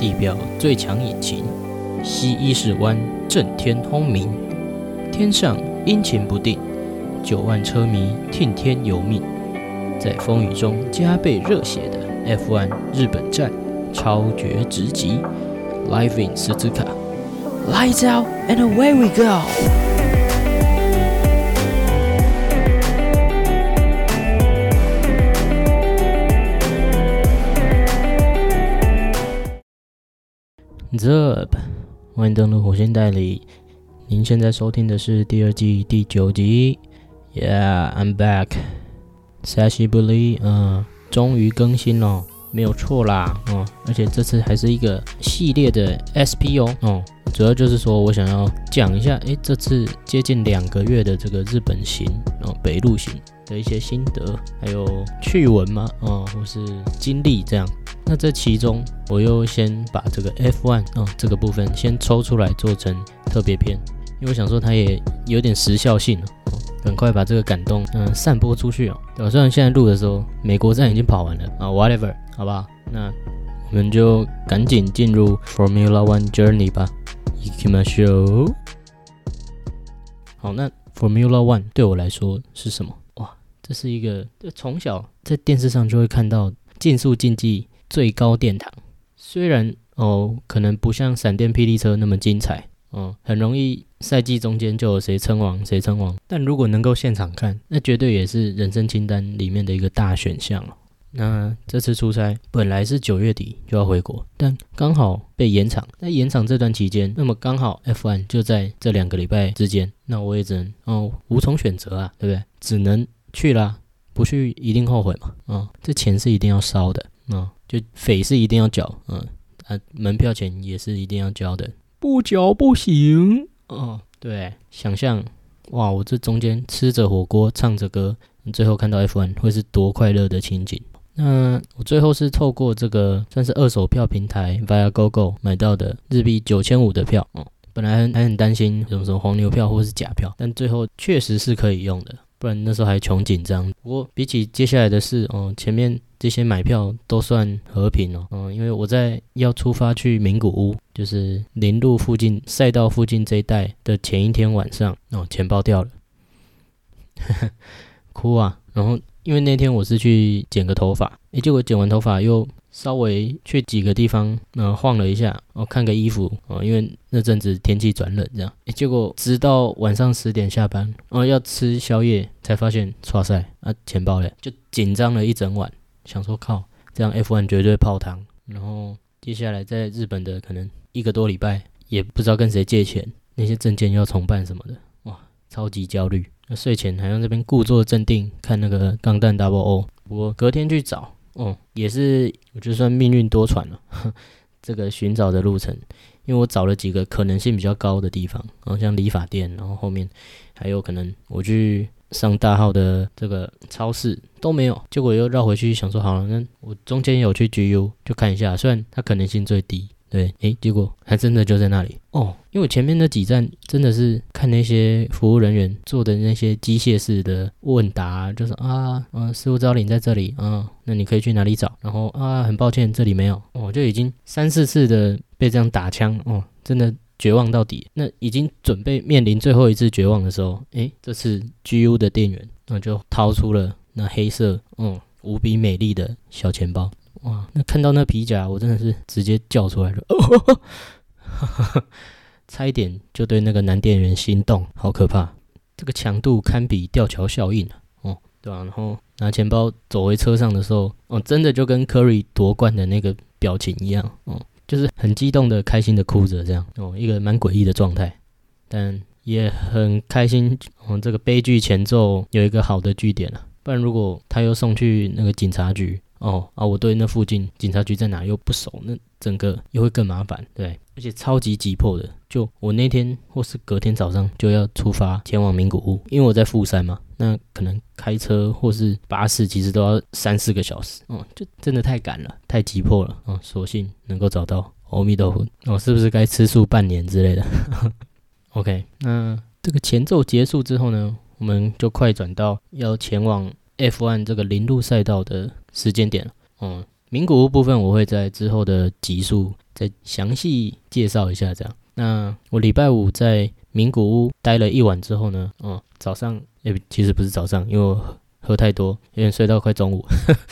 地表最强引擎，西伊势湾震天轰鸣，天上阴晴不定，九万车迷听天由命，在风雨中加倍热血的 F1 日本站超绝直击，Live in Suzuka，Lights out and away we go。Zup，欢迎登录火星代理。您现在收听的是第二季第九集。Yeah，I'm back。久しぶり，嗯，终于更新了，没有错啦，哦，而且这次还是一个系列的 SP 哦，哦，主要就是说我想要讲一下，诶，这次接近两个月的这个日本行，哦，北陆行 的一些心得，还有趣闻嘛，哦，或是经历这样。那这其中，我又先把这个 F1 啊这个部分先抽出来做成特别篇，因为我想说它也有点时效性了，赶快把这个感动嗯散播出去哦。对虽然现在录的时候美国站已经跑完了啊，whatever，好不好？那我们就赶紧进入 Formula One Journey 吧。一起嘛，show。好，那 Formula One 对我来说是什么？这是一个从小在电视上就会看到竞速竞技。最高殿堂，虽然哦，可能不像闪电霹雳车那么精彩，哦，很容易赛季中间就有谁称王谁称王，但如果能够现场看，那绝对也是人生清单里面的一个大选项。那这次出差本来是九月底就要回国，但刚好被延长。在延长这段期间，那么刚好 F1 就在这两个礼拜之间，那我也只能哦无从选择啊，对不对？只能去啦，不去一定后悔嘛，嗯，这钱是一定要烧的，嗯。就匪是一定要缴，嗯，啊，门票钱也是一定要交的，不缴不行。哦，对，想象，哇，我这中间吃着火锅，唱着歌，最后看到 F1 会是多快乐的情景。那我最后是透过这个算是二手票平台 Viagogo 买到的日币九千五的票，哦，本来还很担心什么什么黄牛票或是假票，但最后确实是可以用的。不然那时候还穷紧张。不过比起接下来的事，哦，前面这些买票都算和平哦。嗯，因为我在要出发去名古屋，就是林路附近赛道附近这一带的前一天晚上，哦，钱包掉了，哭啊！然后因为那天我是去剪个头发，诶，结果剪完头发又。稍微去几个地方，呃，晃了一下，哦，看个衣服，哦，因为那阵子天气转冷，这样，结果直到晚上十点下班，哦，要吃宵夜，才发现，哇塞，啊，钱包嘞，就紧张了一整晚，想说靠，这样 F1 绝对泡汤，然后接下来在日本的可能一个多礼拜，也不知道跟谁借钱，那些证件要重办什么的，哇，超级焦虑，那睡前还用这边故作镇定看那个钢弹 Double O，不过隔天去找。哦，也是，我就算命运多舛了，这个寻找的路程，因为我找了几个可能性比较高的地方，然后像理发店，然后后面还有可能我去上大号的这个超市都没有，结果又绕回去想说好了，那我中间有去 GU 就看一下，虽然它可能性最低。对，诶，结果还真的就在那里哦。因为前面那几站真的是看那些服务人员做的那些机械式的问答，就是啊，嗯，师傅知道你在这里，嗯，那你可以去哪里找？然后啊，很抱歉，这里没有。哦，就已经三四次的被这样打枪，哦，真的绝望到底。那已经准备面临最后一次绝望的时候，诶，这次 GU 的店员那就掏出了那黑色，嗯，无比美丽的小钱包。哇，那看到那皮夹，我真的是直接叫出来了，差一点就对那个男店员心动，好可怕！这个强度堪比吊桥效应哦，对吧？然后拿钱包走回车上的时候，哦，真的就跟 Curry 夺冠的那个表情一样，哦，就是很激动的、开心的哭着这样，哦，一个蛮诡异的状态，但也很开心。哦，这个悲剧前奏有一个好的句点了，不然如果他又送去那个警察局。哦啊，我对那附近警察局在哪又不熟，那整个又会更麻烦，对，而且超级急迫的，就我那天或是隔天早上就要出发前往名古屋，因为我在富山嘛，那可能开车或是巴士其实都要三四个小时，哦，就真的太赶了，太急迫了，哦，所幸能够找到阿弥陀佛，哦，是不是该吃素半年之类的？OK，那这个前奏结束之后呢，我们就快转到要前往 F1 这个零路赛道的。时间点，嗯，名古屋部分我会在之后的集数再详细介绍一下。这样，那我礼拜五在名古屋待了一晚之后呢，哦，早上也其实不是早上，因为我喝太多，有点睡到快中午，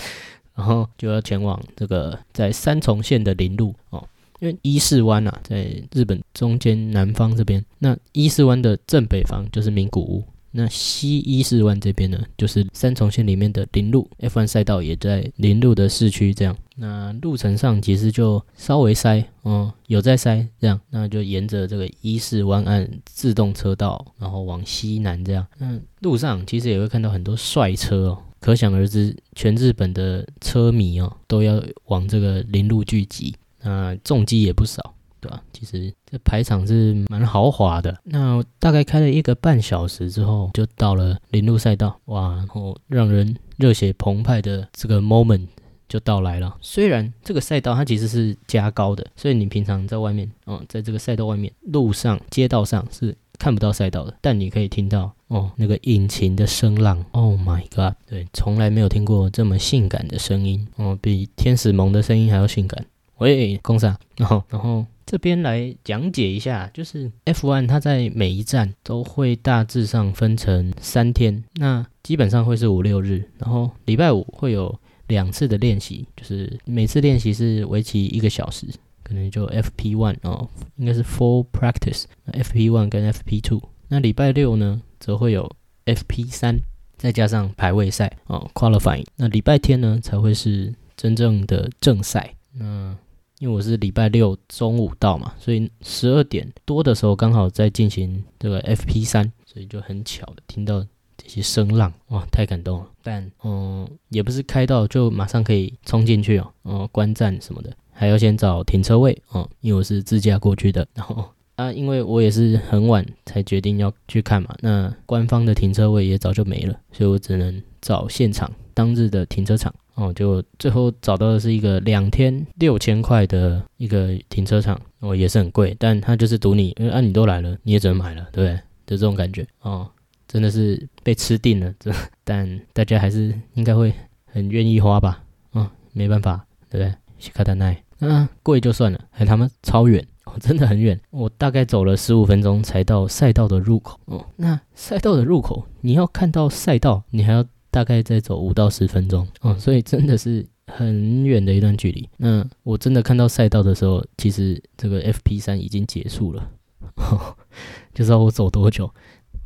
然后就要前往这个在三重县的林路哦。因为伊势湾啊，在日本中间南方这边，那伊势湾的正北方就是名古屋，那西伊势湾这边呢，就是三重县里面的林路 F1 赛道也在林路的市区，这样，那路程上其实就稍微塞，哦，有在塞，这样，那就沿着这个伊势湾岸自动车道，然后往西南这样，那路上其实也会看到很多帅车哦，可想而知，全日本的车迷哦，都要往这个林路聚集。那重机也不少，对吧？其实这排场是蛮豪华的。那大概开了一个半小时之后，就到了林路赛道，哇！然后让人热血澎湃的这个 moment 就到来了。虽然这个赛道它其实是加高的，所以你平常在外面，哦，在这个赛道外面路上、街道上是看不到赛道的，但你可以听到哦那个引擎的声浪。Oh my god！对，从来没有听过这么性感的声音哦，比天使萌的声音还要性感。喂，公司啊，然后，然后这边来讲解一下，就是 F1 它在每一站都会大致上分成三天，那基本上会是五六日，然后礼拜五会有两次的练习，就是每次练习是为期一个小时，可能就 FP1 哦，应该是 Full Practice，FP1 跟 FP2，那礼拜六呢则会有 FP3，再加上排位赛哦，Qualifying，那礼拜天呢才会是真正的正赛，那。因为我是礼拜六中午到嘛，所以十二点多的时候刚好在进行这个 FP 三，所以就很巧的听到这些声浪，哇，太感动了。但嗯，也不是开到就马上可以冲进去哦，哦，观战什么的，还要先找停车位哦，因为我是自驾过去的。然后啊，因为我也是很晚才决定要去看嘛，那官方的停车位也早就没了，所以我只能找现场当日的停车场。哦，就最后找到的是一个两天六千块的一个停车场，哦，也是很贵，但他就是赌你，因为啊你都来了，你也只能买了，对不对？就这种感觉，哦，真的是被吃定了，这但大家还是应该会很愿意花吧，哦，没办法，对不对？西卡丹奈，啊，贵就算了，还他妈超远，哦，真的很远，我大概走了十五分钟才到赛道的入口，哦，那赛道的入口，你要看到赛道，你还要。大概再走五到十分钟哦，所以真的是很远的一段距离。那我真的看到赛道的时候，其实这个 FP 三已经结束了，就知道我走多久，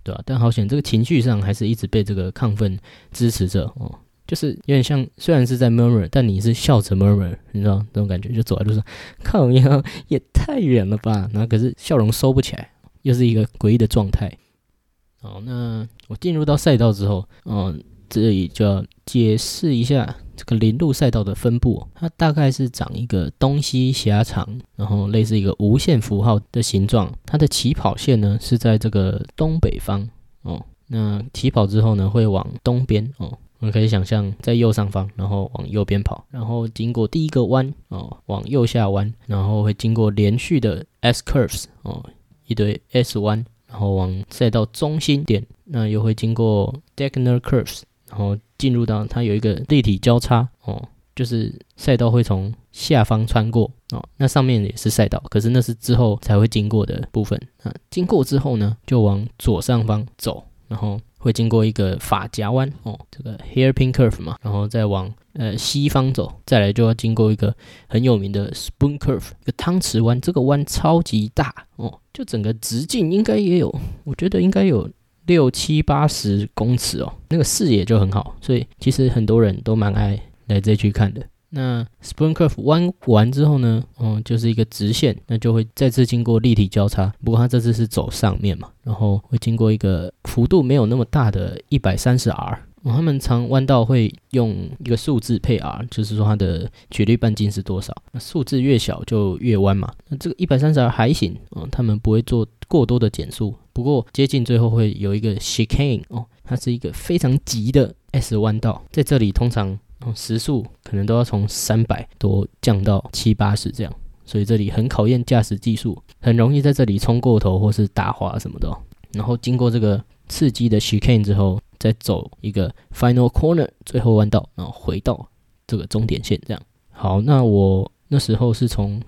对吧？但好险，这个情绪上还是一直被这个亢奋支持着哦，就是有点像，虽然是在 murmur，但你是笑着 murmur，你知道那种感觉，就走在路上，靠呀，也太远了吧？然后可是笑容收不起来，又是一个诡异的状态。好，那我进入到赛道之后，嗯。这里就要解释一下这个林路赛道的分布，它大概是长一个东西狭长，然后类似一个无限符号的形状。它的起跑线呢是在这个东北方哦。那起跑之后呢会往东边哦，我们可以想象在右上方，然后往右边跑，然后经过第一个弯哦，往右下弯，然后会经过连续的 S curves 哦，一堆 S 弯，然后往赛道中心点，那又会经过 Degner curves。然后进入到它有一个立体交叉哦，就是赛道会从下方穿过哦，那上面也是赛道，可是那是之后才会经过的部分啊。经过之后呢，就往左上方走，然后会经过一个发夹弯哦，这个 hairpin curve 嘛，然后再往呃西方走，再来就要经过一个很有名的 spoon curve，一个汤匙弯，这个弯超级大哦，就整个直径应该也有，我觉得应该有。六七八十公尺哦，那个视野就很好，所以其实很多人都蛮爱来这区看的。那 Spring Curve 弯完之后呢，嗯，就是一个直线，那就会再次经过立体交叉，不过它这次是走上面嘛，然后会经过一个幅度没有那么大的一百三十 R。他们常弯道会用一个数字配 R，就是说它的曲率半径是多少。那数字越小就越弯嘛。那这个一百三十 R 还行嗯，他们不会做过多的减速。不过接近最后会有一个 chicane 哦，它是一个非常急的 S 弯道，在这里通常时速可能都要从三百多降到七八十这样，所以这里很考验驾驶技术，很容易在这里冲过头或是打滑什么的。然后经过这个刺激的 chicane 之后。再走一个 final corner 最后弯道，然后回到这个终点线，这样好，那我那时候是从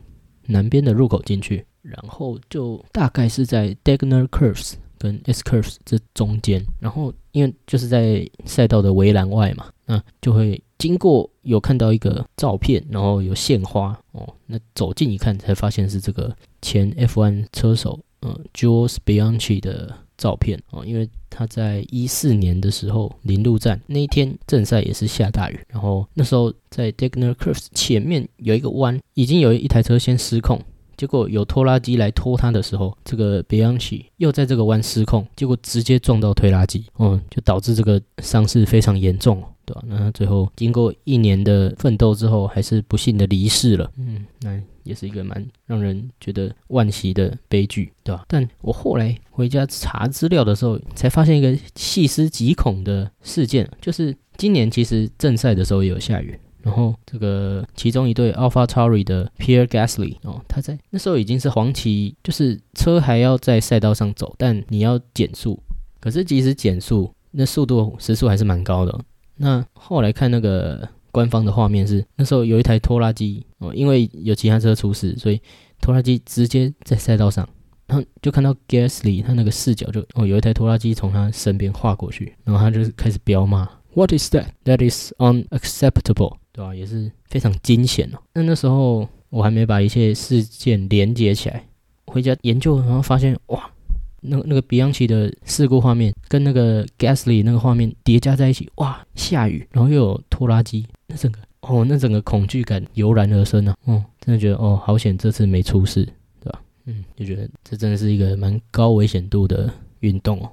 南边的入口进去，然后就大概是在 Dagner Curves 跟 S Curves 这中间，然后因为就是在赛道的围栏外嘛，那就会经过有看到一个照片，然后有献花哦，那走近一看才发现是这个前 F1 车手，嗯，Jules Bianchi 的。照片哦，因为他在一四年的时候，零路站那一天正赛也是下大雨，然后那时候在 Dagner Curves 前面有一个弯，已经有一台车先失控，结果有拖拉机来拖他的时候，这个 Bianchi 又在这个弯失控，结果直接撞到推拉机，嗯，就导致这个伤势非常严重。对吧？那他最后经过一年的奋斗之后，还是不幸的离世了。嗯，那也是一个蛮让人觉得惋惜的悲剧，对吧？但我后来回家查资料的时候，才发现一个细思极恐的事件，就是今年其实正赛的时候也有下雨，然后这个其中一对 Alpha Tauri 的 Pierre Gasly 哦，他在那时候已经是黄旗，就是车还要在赛道上走，但你要减速，可是即使减速，那速度时速还是蛮高的。那后来看那个官方的画面是，那时候有一台拖拉机哦，因为有其他车出事，所以拖拉机直接在赛道上，然后就看到 Gasly 他那个视角就哦，有一台拖拉机从他身边划过去，然后他就开始飙骂，What is that? That is unacceptable，对吧？也是非常惊险哦。那那时候我还没把一切事件连接起来，回家研究，然后发现哇。那那个 Bianchi 的事故画面跟那个 Gasly 那个画面叠加在一起，哇，下雨，然后又有拖拉机，那整个哦，那整个恐惧感油然而生啊！哦，真的觉得哦，好险这次没出事，对吧？嗯，就觉得这真的是一个蛮高危险度的运动哦。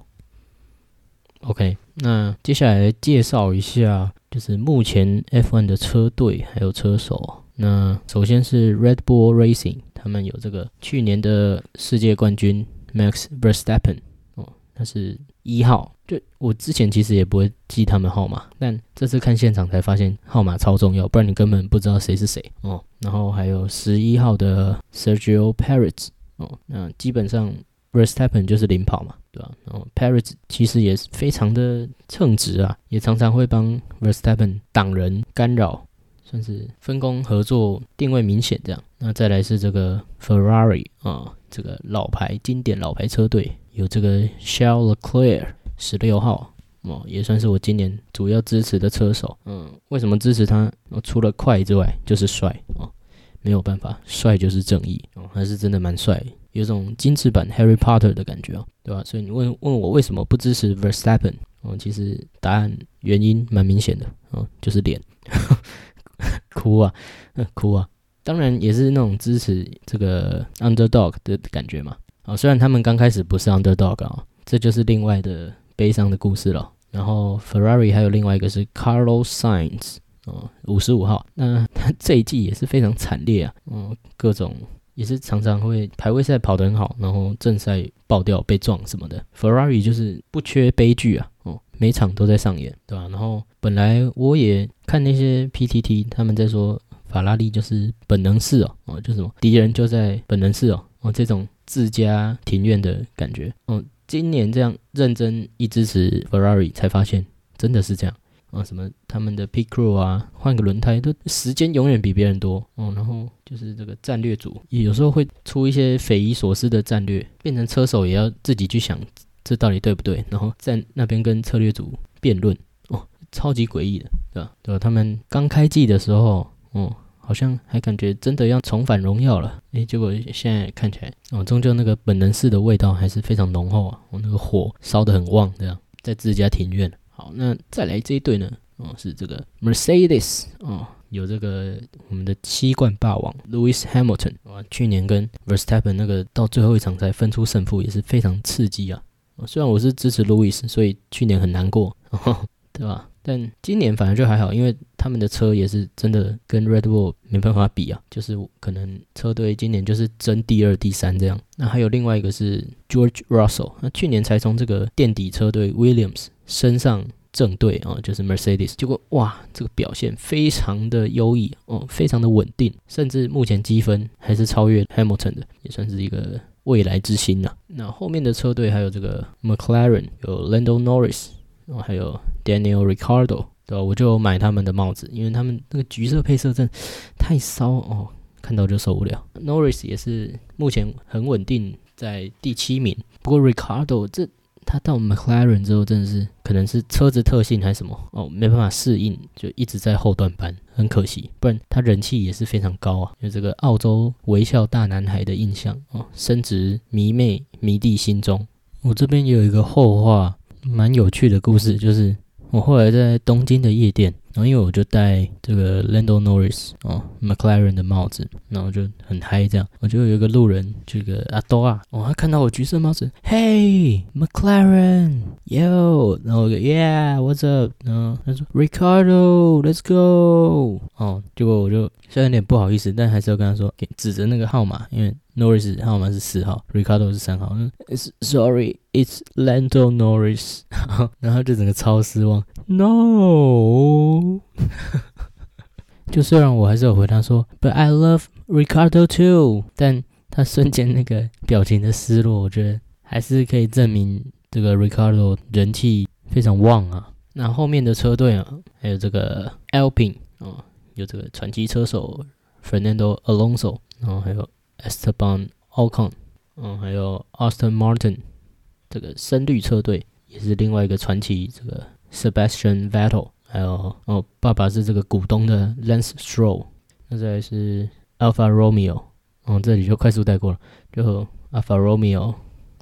OK，那接下来介绍一下，就是目前 F1 的车队还有车手。那首先是 Red Bull Racing，他们有这个去年的世界冠军。Max Verstappen，哦，他是一号。就我之前其实也不会记他们号码，但这次看现场才发现号码超重要，不然你根本不知道谁是谁哦。然后还有十一号的 Sergio Perez，哦，那基本上 Verstappen 就是领跑嘛，对吧？然后 Perez 其实也是非常的称职啊，也常常会帮 Verstappen 挡人干扰。算是分工合作，定位明显这样。那再来是这个 Ferrari 啊，这个老牌经典老牌车队，有这个 Charles Leclerc 十六号哦，也算是我今年主要支持的车手。嗯，为什么支持他？除了快之外，就是帅哦，没有办法，帅就是正义哦，还是真的蛮帅，有种精致版 Harry Potter 的感觉哦，对吧？所以你问问我为什么不支持 Verstappen 嗯，其实答案原因蛮明显的嗯，就是脸。哭啊，哭啊！当然也是那种支持这个 underdog 的感觉嘛。啊，虽然他们刚开始不是 underdog 啊，这就是另外的悲伤的故事了。然后 Ferrari 还有另外一个是 Carlos Sainz，哦，五十五号。那他 这一季也是非常惨烈啊，嗯，各种也是常常会排位赛跑得很好，然后正赛爆掉被撞什么的。Ferrari 就是不缺悲剧啊，哦。每场都在上演，对吧？然后本来我也看那些 PTT，他们在说法拉利就是本能式哦，哦，就什么敌人就在本能式哦，哦，这种自家庭院的感觉。哦，今年这样认真一支持 Ferrari，才发现真的是这样啊！什么他们的 Pit Crew 啊，换个轮胎都时间永远比别人多哦。然后就是这个战略组也有时候会出一些匪夷所思的战略，变成车手也要自己去想。这到底对不对？然后在那边跟策略组辩论哦，超级诡异的，对吧？对吧？他们刚开季的时候，哦，好像还感觉真的要重返荣耀了，诶，结果现在看起来，哦，终究那个本能式的味道还是非常浓厚啊，哦，那个火烧得很旺，这样在自家庭院。好，那再来这一队呢，哦，是这个 Mercedes，哦，有这个我们的七冠霸王 Lewis Hamilton，哇，去年跟 Verstappen 那个到最后一场才分出胜负，也是非常刺激啊。虽然我是支持路易斯，所以去年很难过，对吧？但今年反而就还好，因为他们的车也是真的跟 Red Bull 没办法比啊，就是可能车队今年就是争第二、第三这样。那还有另外一个是 George Russell，那去年才从这个垫底车队 Williams 升上正队啊，就是 Mercedes，结果哇，这个表现非常的优异哦，非常的稳定，甚至目前积分还是超越 Hamilton 的，也算是一个。未来之星呐，那后面的车队还有这个 McLaren，有 Lando Norris，然后还有 Daniel r i c a r d o 对吧？我就买他们的帽子，因为他们那个橘色配色真太骚哦，看到就受不了。Norris 也是目前很稳定在第七名，不过 Ricardo 这。他到 McLaren 之后，真的是可能是车子特性还是什么哦，没办法适应，就一直在后段班，很可惜。不然他人气也是非常高啊，有这个澳洲微笑大男孩的印象哦，深植迷妹迷弟心中。我这边也有一个后话，蛮有趣的故事，就是我后来在东京的夜店。然后因为我就戴这个 Lando Norris 哦，McLaren 的帽子，然后就很嗨这样。我就有一个路人，这个阿多啊，哦，他看到我橘色帽子，Hey McLaren，Yo，然后我就 Yeah，What's up？然后他说 Ricardo，Let's go。哦，结果我就虽然有点不好意思，但还是要跟他说，给指着那个号码，因为 Norris 号码是四号，Ricardo 是三号。Sorry，it's Lando Norris。然后就整个超失望。No，就虽然我还是有回他说，But I love Ricardo too，但他瞬间那个表情的失落，我觉得还是可以证明这个 Ricardo 人气非常旺啊。那后面的车队啊，还有这个 Alpine 啊，有这个传奇车手 Fernando Alonso，然后还有 Esteban Ocon，嗯，还有 Austin Martin，这个深绿车队也是另外一个传奇这个。Sebastian Vettel，还有哦，爸爸是这个股东的 Lance Stroll，那再来是 Alpha Romeo，哦，这里就快速带过了，就 Alpha Romeo，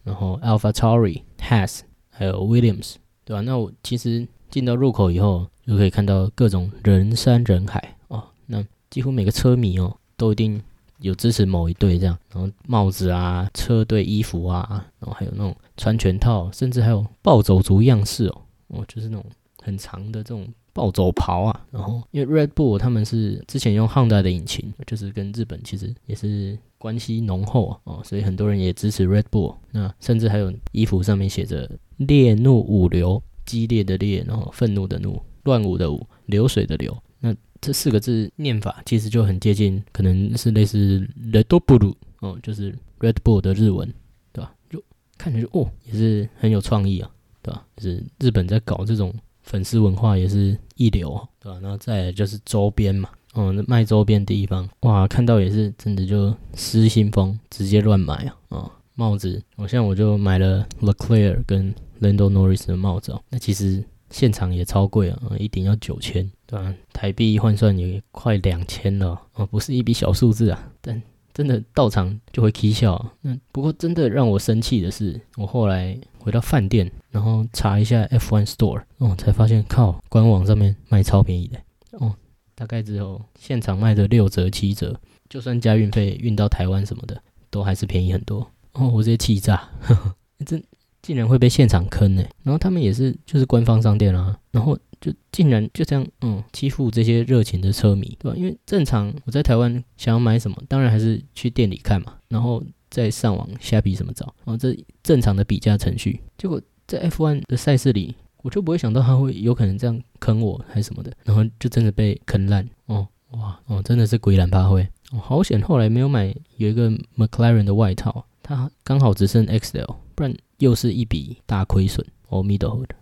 然后 Alpha Tauri、Has，还有 Williams，对吧？那我其实进到入口以后，就可以看到各种人山人海哦，那几乎每个车迷哦，都一定有支持某一队这样，然后帽子啊、车队衣服啊，然后还有那种穿全套，甚至还有暴走族样式哦。哦，就是那种很长的这种暴走袍啊，然后因为 Red Bull 他们是之前用 Honda 的引擎，就是跟日本其实也是关系浓厚啊，哦，所以很多人也支持 Red Bull。那甚至还有衣服上面写着“烈怒五流”，激烈的烈，然后愤怒的怒，乱舞的舞，流水的流。那这四个字念法其实就很接近，可能是类似 Red Bull 哦，就是 Red Bull 的日文，对吧？就看起来就哦，也是很有创意啊。对吧？就是日本在搞这种粉丝文化也是一流，对吧？然后再来就是周边嘛，嗯，卖周边地方，哇，看到也是真的就失心疯，直接乱买啊！啊，帽子，我现在我就买了 Leclerc 跟 Lando Norris 的帽子哦，那其实现场也超贵啊，一顶要九千，对吧？台币换算也快两千了，哦，不是一笔小数字啊，但。真的到场就会 k 笑，嗯，不过真的让我生气的是，我后来回到饭店，然后查一下 F1 Store，哦，才发现靠，官网上面卖超便宜的，哦，大概只有现场卖的六折七折，就算加运费运到台湾什么的，都还是便宜很多。哦，我直接气炸，这竟然会被现场坑呢。然后他们也是就是官方商店啊，然后。就竟然就这样，嗯，欺负这些热情的车迷，对吧？因为正常我在台湾想要买什么，当然还是去店里看嘛，然后再上网瞎比什么找，哦，这正常的比价程序。结果在 F1 的赛事里，我就不会想到他会有可能这样坑我还是什么的，然后就真的被坑烂，哦，哇，哦，真的是鬼懒发挥，哦，好险，后来没有买有一个 McLaren 的外套，它刚好只剩 XL，不然又是一笔大亏损，哦，middle 的。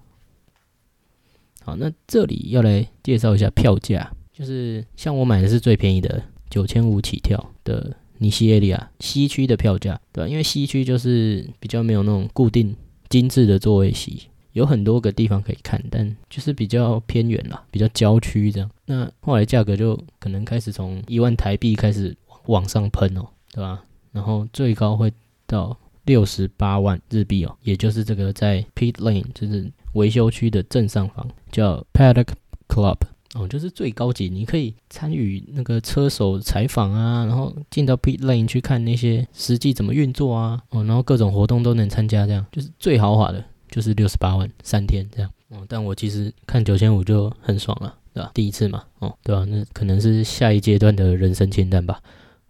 好，那这里要来介绍一下票价，就是像我买的是最便宜的九千五起跳的尼西耶利亚西区的票价，对吧？因为西区就是比较没有那种固定精致的座位席，有很多个地方可以看，但就是比较偏远啦，比较郊区这样。那后来价格就可能开始从一万台币开始往上喷哦，对吧？然后最高会到六十八万日币哦，也就是这个在 Pit Lane 就是。维修区的正上方叫 Paddock Club 哦，就是最高级，你可以参与那个车手采访啊，然后进到 Pit Lane 去看那些实际怎么运作啊，哦，然后各种活动都能参加，这样就是最豪华的，就是六十八万三天这样哦。但我其实看九千五就很爽了，对吧？第一次嘛，哦，对吧？那可能是下一阶段的人生清单吧。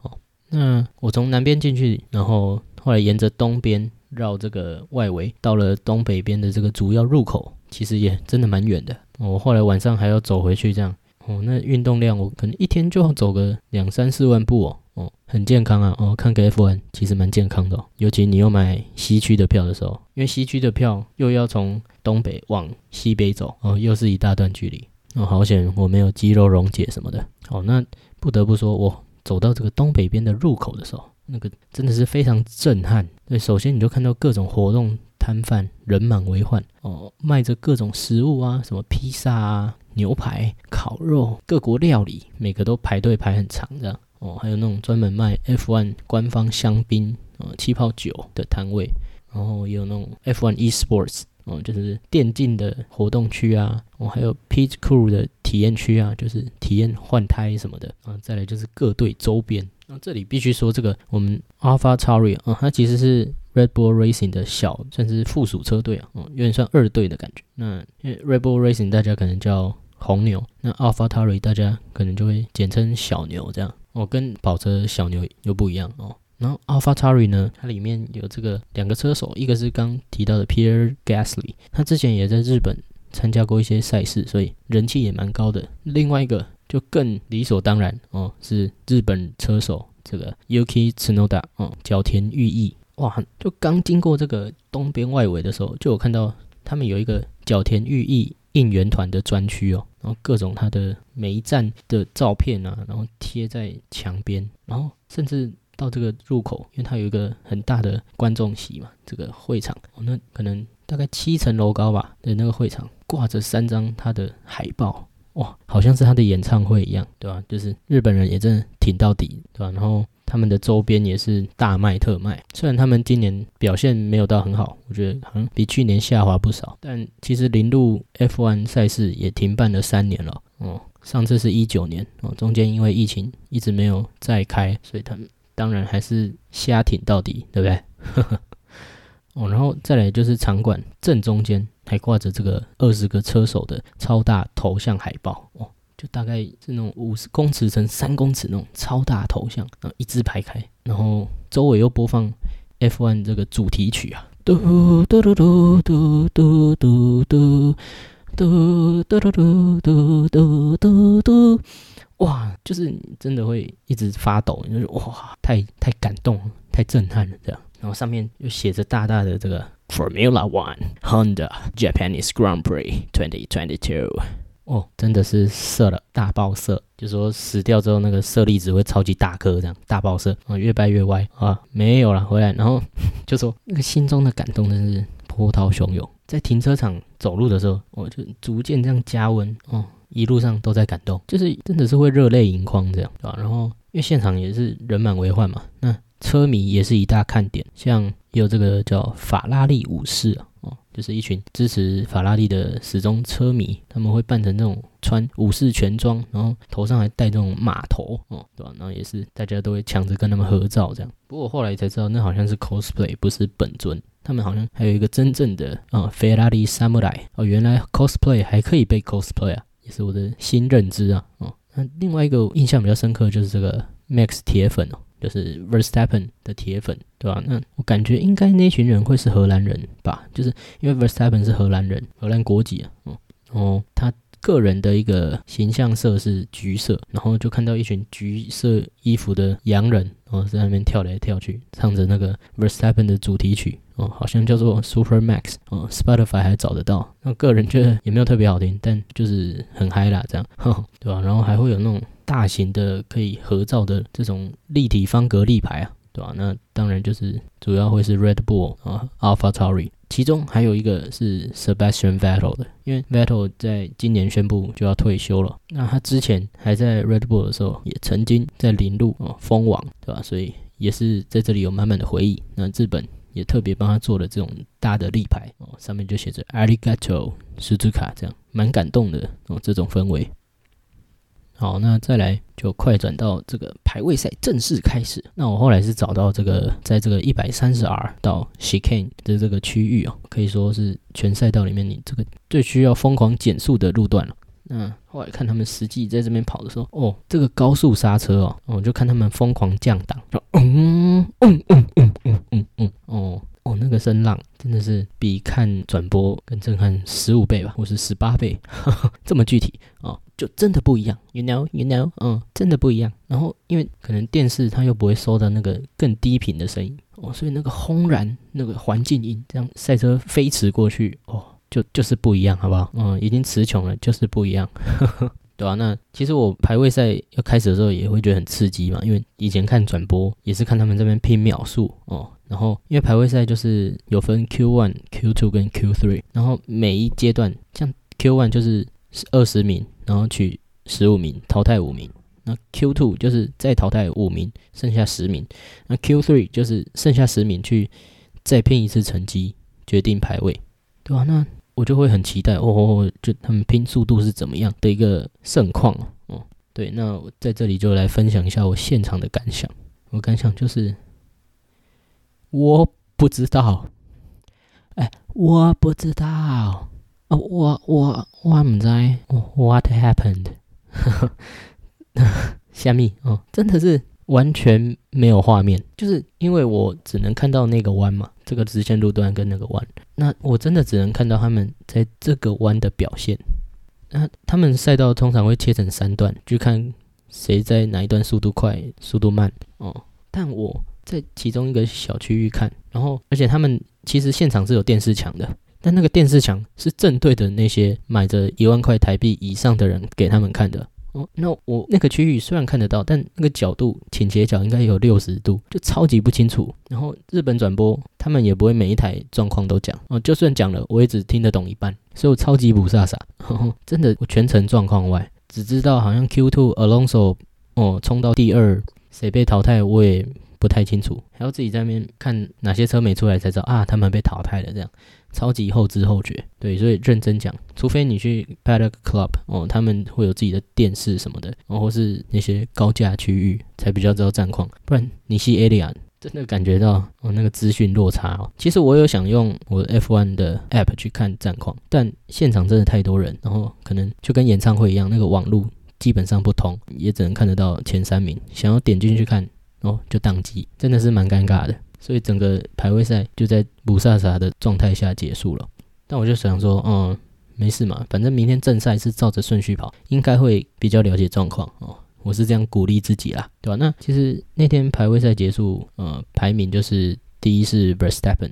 哦，那我从南边进去，然后后来沿着东边。绕这个外围，到了东北边的这个主要入口，其实也真的蛮远的。我后来晚上还要走回去，这样。哦，那运动量我可能一天就要走个两三四万步哦，哦，很健康啊，哦，看个 F1 其实蛮健康的，尤其你又买西区的票的时候，因为西区的票又要从东北往西北走，哦，又是一大段距离，哦，好险我没有肌肉溶解什么的。哦，那不得不说，我走到这个东北边的入口的时候，那个真的是非常震撼。对，首先你就看到各种活动摊贩人满为患哦，卖着各种食物啊，什么披萨啊、牛排、烤肉、各国料理，每个都排队排很长这样。哦，还有那种专门卖 F1 官方香槟、呃气泡酒的摊位，然后也有那种 F1 eSports，哦，就是电竞的活动区啊，哦，还有 Pit Crew 的体验区啊，就是体验换胎什么的啊。再来就是各队周边，那这里必须说这个我们 Alpha Tauri 啊，它其实是 Red Bull Racing 的小，算是附属车队啊，哦，有点算二队的感觉。那因为 Red Bull Racing 大家可能叫红牛，那 Alpha Tari 大家可能就会简称小牛这样。哦，跟跑车小牛又不一样哦。然后 Alpha Tari 呢，它里面有这个两个车手，一个是刚提到的 Pierre Gasly，他之前也在日本参加过一些赛事，所以人气也蛮高的。另外一个就更理所当然哦，是日本车手这个 Yuki Tsunoda 哦，角田裕毅。哇，就刚经过这个东边外围的时候，就有看到他们有一个角田裕意应援团的专区哦。然后各种他的每一站的照片啊，然后贴在墙边，然后甚至到这个入口，因为它有一个很大的观众席嘛，这个会场，那可能大概七层楼高吧的那个会场，挂着三张他的海报，哇，好像是他的演唱会一样，对吧？就是日本人也真的挺到底，对吧？然后。他们的周边也是大卖特卖，虽然他们今年表现没有到很好，我觉得好像比去年下滑不少。但其实零路 F1 赛事也停办了三年了，哦，上次是一九年，哦，中间因为疫情一直没有再开，所以他们当然还是瞎挺到底，对不对？哦，然后再来就是场馆正中间还挂着这个二十个车手的超大头像海报，哦。就大概是那种五十公尺乘三公尺那种超大头像，然后一字排开，然后周围又播放 F1 这个主题曲啊，嘟嘟嘟嘟嘟嘟嘟嘟嘟嘟嘟嘟嘟嘟嘟，哇，就是真的会一直发抖，就是哇，太太感动，太震撼了这样，然后上面又写着大大的这个 Formula One Honda Japanese Grand Prix 2022。哦，真的是射了，大爆射，就说死掉之后那个射粒子会超级大颗，这样大爆射。啊，越掰越歪。啊，没有了，回来，然后 就说那个心中的感动真是波涛汹涌，在停车场走路的时候，我就逐渐这样加温。哦，一路上都在感动，就是真的是会热泪盈眶这样，对吧？然后因为现场也是人满为患嘛，那车迷也是一大看点，像有这个叫法拉利武士。就是一群支持法拉利的死忠车迷，他们会扮成那种穿武士全装，然后头上还戴这种马头，哦，对吧？然后也是大家都会抢着跟他们合照这样。不过后来才知道，那好像是 cosplay，不是本尊。他们好像还有一个真正的啊，法拉利 samurai 哦，原来 cosplay 还可以被 cosplay 啊，也是我的新认知啊。哦，那另外一个印象比较深刻就是这个 Max 铁粉哦。就是 Verstappen 的铁粉，对吧？那我感觉应该那群人会是荷兰人吧，就是因为 Verstappen 是荷兰人，荷兰国籍啊。嗯，然后他个人的一个形象色是橘色，然后就看到一群橘色衣服的洋人，哦，在那边跳来跳去，唱着那个 Verstappen 的主题曲，哦，好像叫做 Super Max，哦，Spotify 还找得到。那个人觉得也没有特别好听，但就是很嗨啦，这样，对吧？然后还会有那种。大型的可以合照的这种立体方格立牌啊，对吧？那当然就是主要会是 Red Bull 啊，Alpha Tauri，其中还有一个是 Sebastian Vettel 的，因为 Vettel 在今年宣布就要退休了。那他之前还在 Red Bull 的时候，也曾经在零路哦封王，对吧？所以也是在这里有满满的回忆。那日本也特别帮他做了这种大的立牌哦，上面就写着 Arigato Suzuka，这样蛮感动的哦，这种氛围。好，那再来就快转到这个排位赛正式开始。那我后来是找到这个，在这个一百三十 R 到 Chicane 的这个区域啊，可以说是全赛道里面你这个最需要疯狂减速的路段了。那后来看他们实际在这边跑的时候，哦，这个高速刹车哦，我就看他们疯狂降档，就嗯嗯嗯嗯嗯嗯嗯，哦。哦，那个声浪真的是比看转播更震撼十五倍吧，或是十八倍，这么具体哦，就真的不一样。You know, you know，嗯，真的不一样。然后因为可能电视它又不会收到那个更低频的声音哦，所以那个轰然那个环境音，这样赛车飞驰过去哦，就就是不一样，好不好？嗯，已经词穷了，就是不一样，对吧？那其实我排位赛要开始的时候也会觉得很刺激嘛，因为以前看转播也是看他们这边拼秒数哦，然后因为排位赛就是有分 Q one、Q two 跟 Q three，然后每一阶段像 Q one 就是二十名，然后取十五名淘汰五名。那 Q two 就是再淘汰五名，剩下十名。那 Q three 就是剩下十名去再拼一次成绩，决定排位，对吧？那我就会很期待哦，就他们拼速度是怎么样的一个盛况哦。对，那我在这里就来分享一下我现场的感想。我感想就是我不知道，哎，我不知道哦，我我我唔知 what happened。虾米哦，真的是完全没有画面，就是因为我只能看到那个弯嘛，这个直线路段跟那个弯，那我真的只能看到他们在这个弯的表现。那他们赛道通常会切成三段，就看谁在哪一段速度快、速度慢哦。但我在其中一个小区域看，然后而且他们其实现场是有电视墙的，但那个电视墙是正对着那些买着一万块台币以上的人给他们看的。哦，那我那个区域虽然看得到，但那个角度倾斜角应该有六十度，就超级不清楚。然后日本转播他们也不会每一台状况都讲哦，就算讲了，我也只听得懂一半，所以我超级不飒飒，真的我全程状况外，只知道好像 Q Two Alonso 哦冲到第二，谁被淘汰我也不太清楚，还要自己在那边看哪些车没出来才知道啊，他们被淘汰了这样。超级后知后觉，对，所以认真讲，除非你去 Paddock Club 哦，他们会有自己的电视什么的，然后或是那些高价区域才比较知道战况，不然你去 a l i a 真的感觉到哦那个资讯落差哦。其实我有想用我 F1 的 App 去看战况，但现场真的太多人，然后可能就跟演唱会一样，那个网路基本上不通，也只能看得到前三名，想要点进去看哦就宕机，真的是蛮尴尬的。所以整个排位赛就在不飒飒的状态下结束了。但我就想说，嗯，没事嘛，反正明天正赛是照着顺序跑，应该会比较了解状况哦。我是这样鼓励自己啦，对吧？那其实那天排位赛结束，呃，排名就是第一是 Verstappen，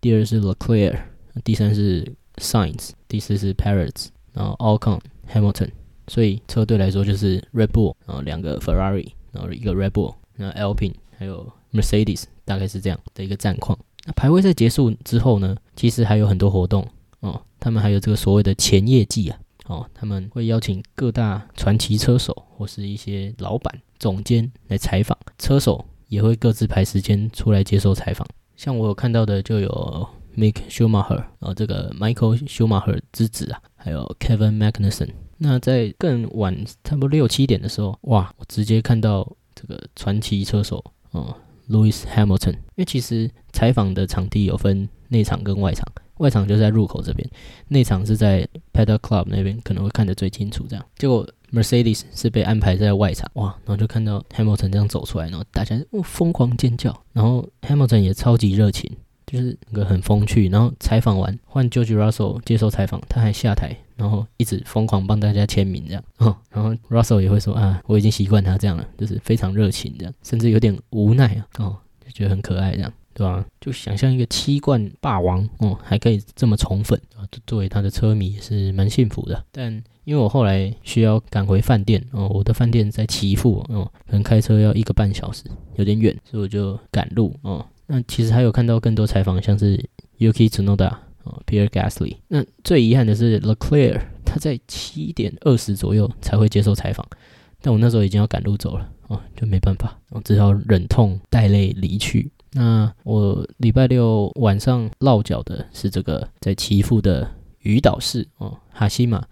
第二是 Leclerc，第三是 Science，第四是 Perez，然后 Alcon Hamilton。所以车队来说就是 Red Bull，然后两个 Ferrari，然后一个 Red Bull，然后 Alpine，还有 Mercedes。大概是这样的一个战况。那排位赛结束之后呢，其实还有很多活动哦。他们还有这个所谓的前业绩啊，哦，他们会邀请各大传奇车手或是一些老板、总监来采访，车手也会各自排时间出来接受采访。像我有看到的就有 Mick Schumacher，然后这个 Michael Schumacher 之子啊，还有 Kevin Magnussen。那在更晚，差不多六七点的时候，哇，我直接看到这个传奇车手嗯。Louis Hamilton，因为其实采访的场地有分内场跟外场，外场就在入口这边，内场是在 Paddock Club 那边，可能会看得最清楚。这样，结果 Mercedes 是被安排在外场，哇，然后就看到 Hamilton 这样走出来，然后大家疯狂尖叫，然后 Hamilton 也超级热情。就是个很风趣，然后采访完换 George Russell 接受采访，他还下台，然后一直疯狂帮大家签名这样，然后 Russell 也会说啊，我已经习惯他这样了，就是非常热情这样，甚至有点无奈啊，哦，就觉得很可爱这样，对吧？就想象一个七冠霸王哦，还可以这么宠粉啊，作为他的车迷是蛮幸福的。但因为我后来需要赶回饭店哦，我的饭店在岐阜哦，可能开车要一个半小时，有点远，所以我就赶路哦。那其实还有看到更多采访，像是 Yuki Tsunoda 啊，Pierre Gasly。那最遗憾的是 Leclerc，他在七点二十左右才会接受采访，但我那时候已经要赶路走了哦，就没办法，我只好忍痛带泪离去。那我礼拜六晚上落脚的是这个在岐阜的鱼岛市哦，哈西马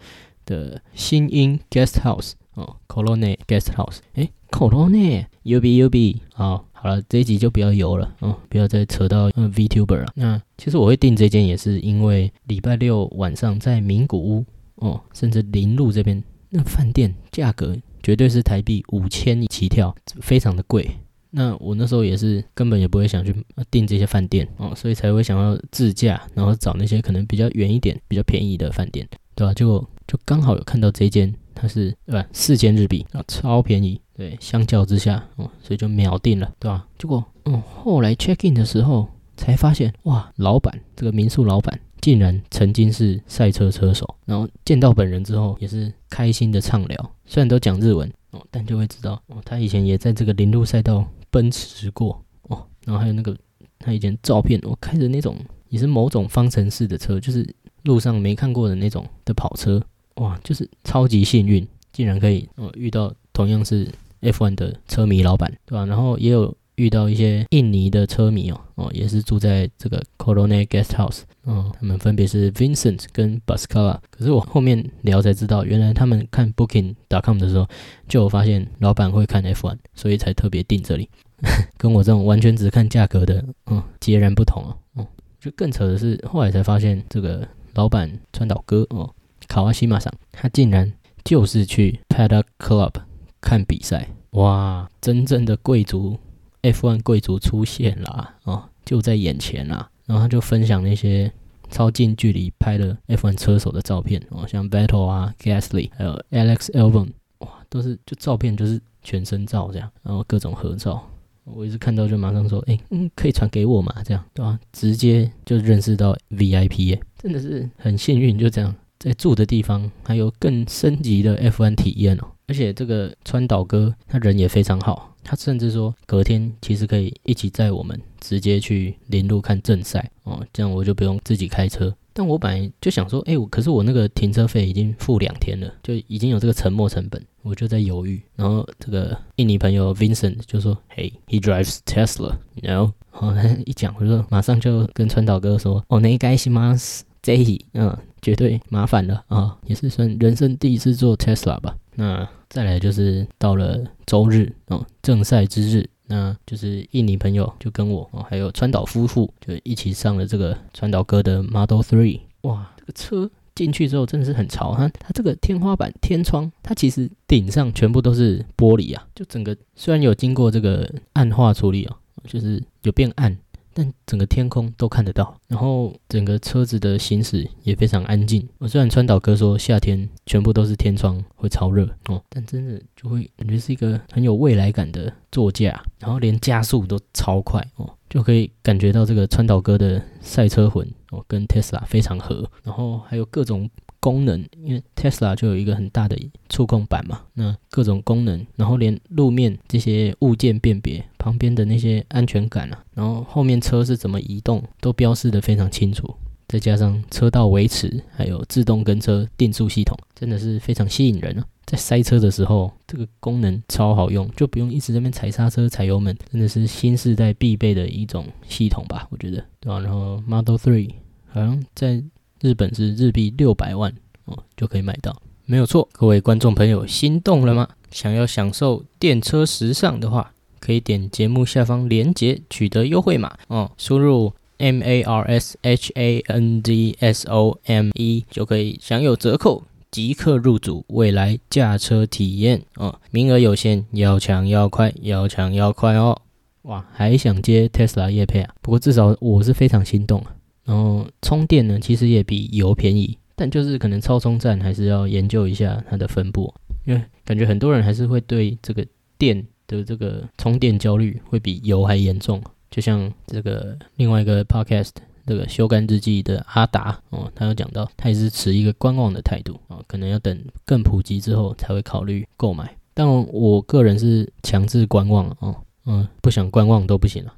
的新英 Guest House 哦，Colonne Guest House。诶 c o l o n e U B U B 好。好了，这一集就不要游了哦，不要再扯到嗯 VTuber 了。那其实我会订这间也是因为礼拜六晚上在名古屋哦，甚至林路这边那饭店价格绝对是台币五千起跳，非常的贵。那我那时候也是根本也不会想去订这些饭店哦，所以才会想要自驾，然后找那些可能比较远一点、比较便宜的饭店，对吧？结果就刚好有看到这间。它是对吧？四千日币啊，超便宜。对，相较之下哦，所以就秒定了，对吧？结果嗯，后来 check in 的时候才发现，哇，老板这个民宿老板竟然曾经是赛车车手，然后见到本人之后也是开心的畅聊，虽然都讲日文哦，但就会知道哦，他以前也在这个林路赛道奔驰过哦，然后还有那个他以前照片，我开着那种也是某种方程式的车，就是路上没看过的那种的跑车，哇，就是超级幸运，竟然可以哦遇到同样是 F1 的车迷老板，对吧？然后也有。遇到一些印尼的车迷哦哦，也是住在这个 Corona Guest House 哦，他们分别是 Vincent 跟 Bascala。可是我后面聊才知道，原来他们看 Booking.com 的时候就发现老板会看 F1，所以才特别订这里。跟我这种完全只看价格的，嗯，截然不同哦。哦，就更扯的是，后来才发现这个老板川岛哥哦，卡瓦西马上，他竟然就是去 Paddock Club 看比赛。哇，真正的贵族！F1 贵族出现了哦，就在眼前啦。然后他就分享那些超近距离拍的 F1 车手的照片哦，像 Battle 啊、Gasly 还有 Alex Albon，哇，都是就照片就是全身照这样，然后各种合照。我一直看到就马上说，哎，嗯，可以传给我嘛？这样对吧？直接就认识到 VIP 耶，真的是很幸运，就这样在住的地方还有更升级的 F1 体验哦。而且这个川岛哥他人也非常好。他甚至说，隔天其实可以一起载我们直接去林路看正赛哦，这样我就不用自己开车。但我本来就想说，哎，我可是我那个停车费已经付两天了，就已经有这个沉没成本，我就在犹豫。然后这个印尼朋友 Vincent 就说，嘿，He drives Tesla，然后好一讲，我说马上就跟川岛哥说，哦，那该是吗？这嗯，绝对麻烦了啊，也是算人生第一次坐 Tesla 吧。那再来就是到了周日哦，正赛之日，那就是印尼朋友就跟我哦，还有川岛夫妇就一起上了这个川岛哥的 Model Three。哇，这个车进去之后真的是很潮，哈它这个天花板天窗，它其实顶上全部都是玻璃啊，就整个虽然有经过这个暗化处理哦，就是有变暗。但整个天空都看得到，然后整个车子的行驶也非常安静。我虽然川岛哥说夏天全部都是天窗会超热哦，但真的就会感觉是一个很有未来感的座驾，然后连加速都超快哦，就可以感觉到这个川岛哥的赛车魂哦，跟 Tesla 非常合，然后还有各种。功能，因为 Tesla 就有一个很大的触控板嘛，那各种功能，然后连路面这些物件辨别旁边的那些安全感啊，然后后面车是怎么移动，都标示的非常清楚。再加上车道维持，还有自动跟车定速系统，真的是非常吸引人啊！在塞车的时候，这个功能超好用，就不用一直在那边踩刹车、踩油门，真的是新时代必备的一种系统吧？我觉得，对吧？然后 Model Three 好像在。日本是日币六百万哦，就可以买到，没有错。各位观众朋友，心动了吗？想要享受电车时尚的话，可以点节目下方链接取得优惠码哦，输入 M A R S H A N D S O M E 就可以享有折扣，即刻入主未来驾车体验哦。名额有限，要抢要快，要抢要快哦！哇，还想接 Tesla 叶配啊？不过至少我是非常心动啊。然后充电呢，其实也比油便宜，但就是可能超充站还是要研究一下它的分布，因为感觉很多人还是会对这个电的这个充电焦虑会比油还严重。就像这个另外一个 podcast 这个修干日记的阿达哦，他有讲到，他也是持一个观望的态度啊，可能要等更普及之后才会考虑购买。但我个人是强制观望哦，嗯，不想观望都不行了。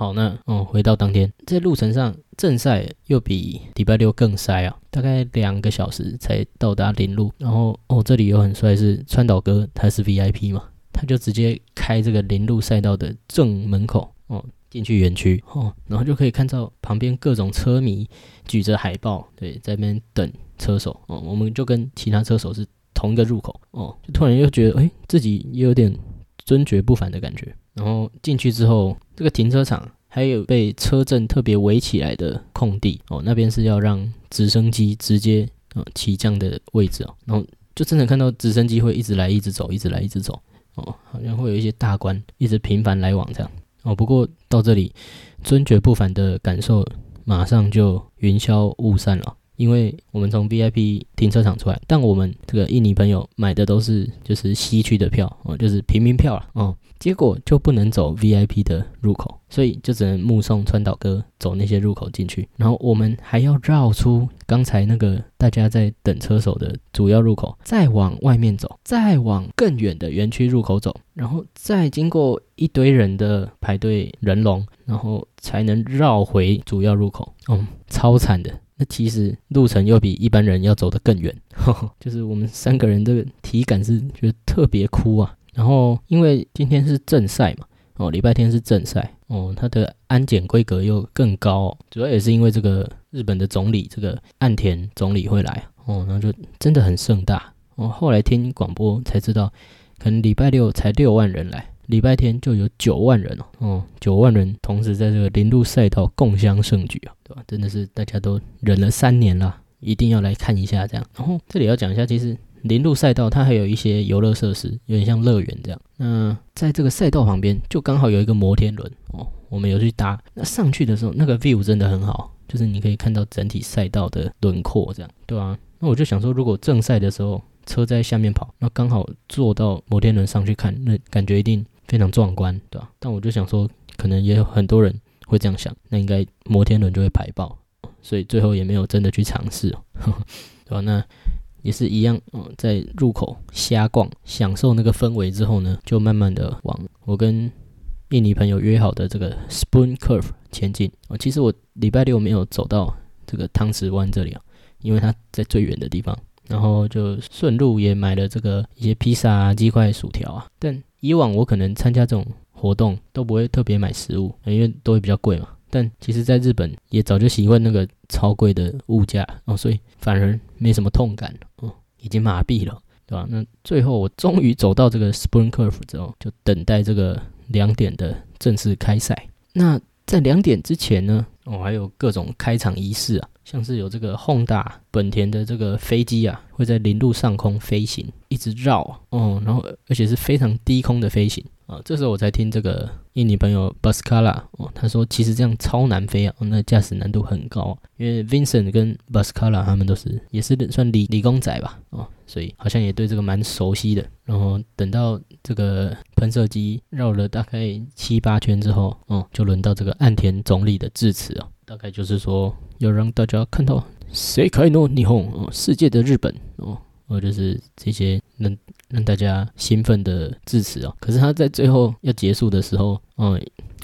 好，那哦，回到当天，在路程上正赛又比礼拜六更塞啊，大概两个小时才到达林路。然后哦，这里有很帅是川岛哥，他是 VIP 嘛，他就直接开这个林路赛道的正门口哦，进去园区哦，然后就可以看到旁边各种车迷举着海报，对，在那边等车手哦，我们就跟其他车手是同一个入口哦，就突然又觉得哎，自己也有点尊爵不凡的感觉。然后进去之后，这个停车场还有被车阵特别围起来的空地哦，那边是要让直升机直接呃起降的位置哦。然后就真的看到直升机会一直来一直走，一直来一直走哦，好像会有一些大官一直频繁来往这样哦。不过到这里尊爵不凡的感受马上就云消雾散了，因为我们从 VIP 停车场出来，但我们这个印尼朋友买的都是就是西区的票哦，就是平民票了哦。结果就不能走 VIP 的入口，所以就只能目送川岛哥走那些入口进去，然后我们还要绕出刚才那个大家在等车手的主要入口，再往外面走，再往更远的园区入口走，然后再经过一堆人的排队人龙，然后才能绕回主要入口。嗯，超惨的。那其实路程又比一般人要走得更远，就是我们三个人这个体感是觉得特别哭啊。然后，因为今天是正赛嘛，哦，礼拜天是正赛，哦，它的安检规格又更高，主要也是因为这个日本的总理这个岸田总理会来，哦，然后就真的很盛大，哦，后来听广播才知道，可能礼拜六才六万人来，礼拜天就有九万人哦，哦，九万人同时在这个林路赛道共襄盛举啊，对吧？真的是大家都忍了三年了，一定要来看一下这样。然后这里要讲一下，其实。林路赛道，它还有一些游乐设施，有点像乐园这样。那在这个赛道旁边，就刚好有一个摩天轮哦，我们有去搭。那上去的时候，那个 view 真的很好，就是你可以看到整体赛道的轮廓，这样对啊。那我就想说，如果正赛的时候车在下面跑，那刚好坐到摩天轮上去看，那感觉一定非常壮观，对吧？但我就想说，可能也有很多人会这样想，那应该摩天轮就会排爆，所以最后也没有真的去尝试，对吧？那。也是一样，嗯，在入口瞎逛，享受那个氛围之后呢，就慢慢的往我跟印尼朋友约好的这个 Spoon Curve 前进。哦，其实我礼拜六没有走到这个汤池湾这里啊，因为它在最远的地方。然后就顺路也买了这个一些披萨啊、鸡块、薯条啊。但以往我可能参加这种活动都不会特别买食物，因为都会比较贵嘛。但其实，在日本也早就习惯那个超贵的物价哦，所以反而没什么痛感哦，已经麻痹了，对吧？那最后我终于走到这个 Spring Curve 之后，就等待这个两点的正式开赛。那在两点之前呢，哦，还有各种开场仪式啊，像是有这个轰打本田的这个飞机啊，会在林路上空飞行，一直绕哦，然后而且是非常低空的飞行。啊，这时候我才听这个印尼朋友 Baskala 哦，他说其实这样超难飞啊，那驾驶难度很高，因为 Vincent 跟 Baskala 他们都是也是算理理工仔吧，哦，所以好像也对这个蛮熟悉的。然后等到这个喷射机绕了大概七八圈之后，哦，就轮到这个岸田总理的致辞哦，大概就是说要让大家看到谁可以诺霓虹，世界的日本哦。或就是这些能让大家兴奋的字词哦，可是他在最后要结束的时候，嗯，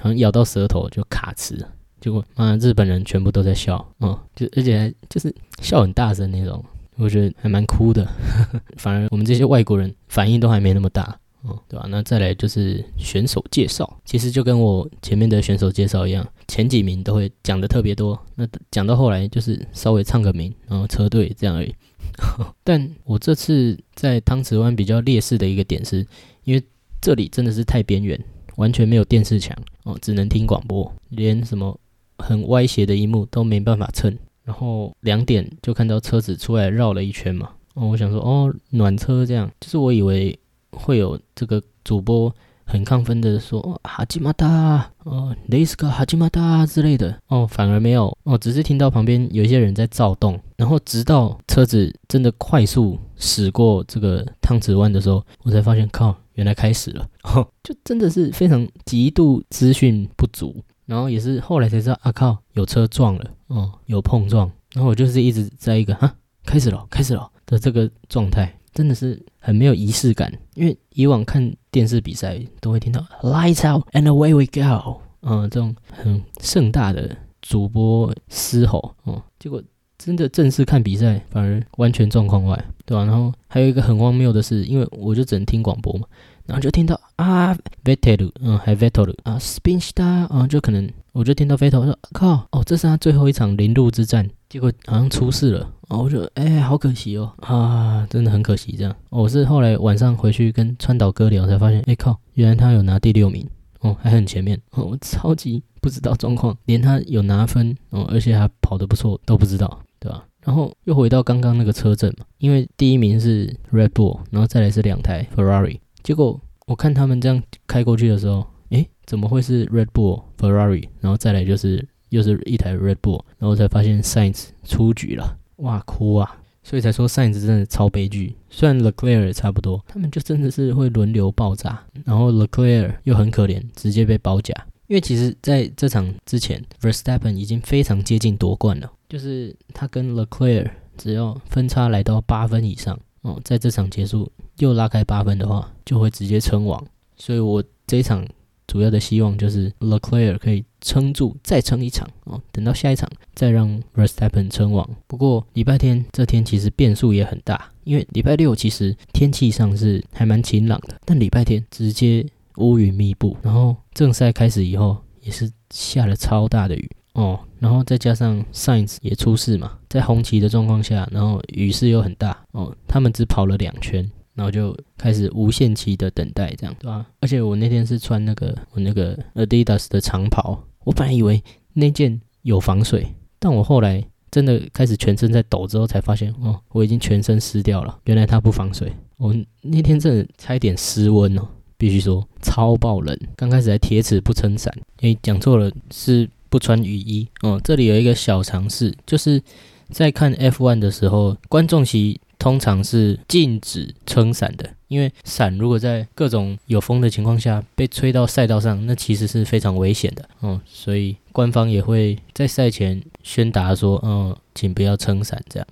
好像咬到舌头就卡词，结果妈日本人全部都在笑，嗯，就而且还就是笑很大声那种，我觉得还蛮哭的，反而我们这些外国人反应都还没那么大，嗯，对吧？那再来就是选手介绍，其实就跟我前面的选手介绍一样，前几名都会讲的特别多，那讲到后来就是稍微唱个名，然后车队这样而已。但我这次在汤池湾比较劣势的一个点是，因为这里真的是太边缘，完全没有电视墙哦，只能听广播，连什么很歪斜的一幕都没办法蹭。然后两点就看到车子出来绕了一圈嘛，哦，我想说哦，暖车这样，就是我以为会有这个主播。很亢奋的说：“哈基马达，哦，雷斯卡哈基马达之类的。哦，反而没有。哦，只是听到旁边有一些人在躁动，然后直到车子真的快速驶过这个汤池湾的时候，我才发现，靠，原来开始了，哦，就真的是非常极度资讯不足，然后也是后来才知道，啊靠，有车撞了，哦，有碰撞，然后我就是一直在一个哈，开始了，开始了。的这个状态。”真的是很没有仪式感，因为以往看电视比赛都会听到 “Lights out and away we go”，嗯，这种很盛大的主播嘶吼，哦，结果真的正式看比赛反而完全状况外，对吧？然后还有一个很荒谬的是，因为我就只能听广播嘛。然后就听到啊 v e t e l 嗯，还 v e t e l 啊，Spin Star，嗯，就可能我就听到 v e t e l 说靠，哦，这是他最后一场零路之战，结果好像出事了，哦，我就哎，好可惜哦，啊，真的很可惜这样。我是后来晚上回去跟川岛哥聊才发现，哎靠，原来他有拿第六名，哦，还很前面，哦，我超级不知道状况，连他有拿分，哦，而且还跑得不错都不知道，对吧？然后又回到刚刚那个车阵嘛，因为第一名是 Red Bull，然后再来是两台 Ferrari。结果我看他们这样开过去的时候，诶，怎么会是 Red Bull Ferrari？然后再来就是又是一台 Red Bull，然后才发现 Science 出局了。哇哭啊！所以才说 Science 真的超悲剧。虽然 Leclerc 也差不多，他们就真的是会轮流爆炸，然后 Leclerc 又很可怜，直接被包夹。因为其实在这场之前，Verstappen 已经非常接近夺冠了，就是他跟 Leclerc 只要分差来到八分以上哦，在这场结束又拉开八分的话，就会直接称王。所以我这一场。主要的希望就是 Leclerc 可以撑住，再撑一场哦，等到下一场再让 Verstappen 称王。不过礼拜天这天其实变数也很大，因为礼拜六其实天气上是还蛮晴朗的，但礼拜天直接乌云密布，然后正赛开始以后也是下了超大的雨哦，然后再加上 Science 也出事嘛，在红旗的状况下，然后雨势又很大哦，他们只跑了两圈。然后就开始无限期的等待，这样对吧？而且我那天是穿那个我那个 Adidas 的长袍，我本来以为那件有防水，但我后来真的开始全身在抖之后，才发现哦，我已经全身湿掉了。原来它不防水，我那天真的差一点失温哦，必须说超爆冷。刚开始还铁齿不撑伞，诶，讲错了，是不穿雨衣哦。这里有一个小尝试，就是在看 F1 的时候，观众席。通常是禁止撑伞的，因为伞如果在各种有风的情况下被吹到赛道上，那其实是非常危险的。嗯，所以官方也会在赛前宣达说，嗯，请不要撑伞这样。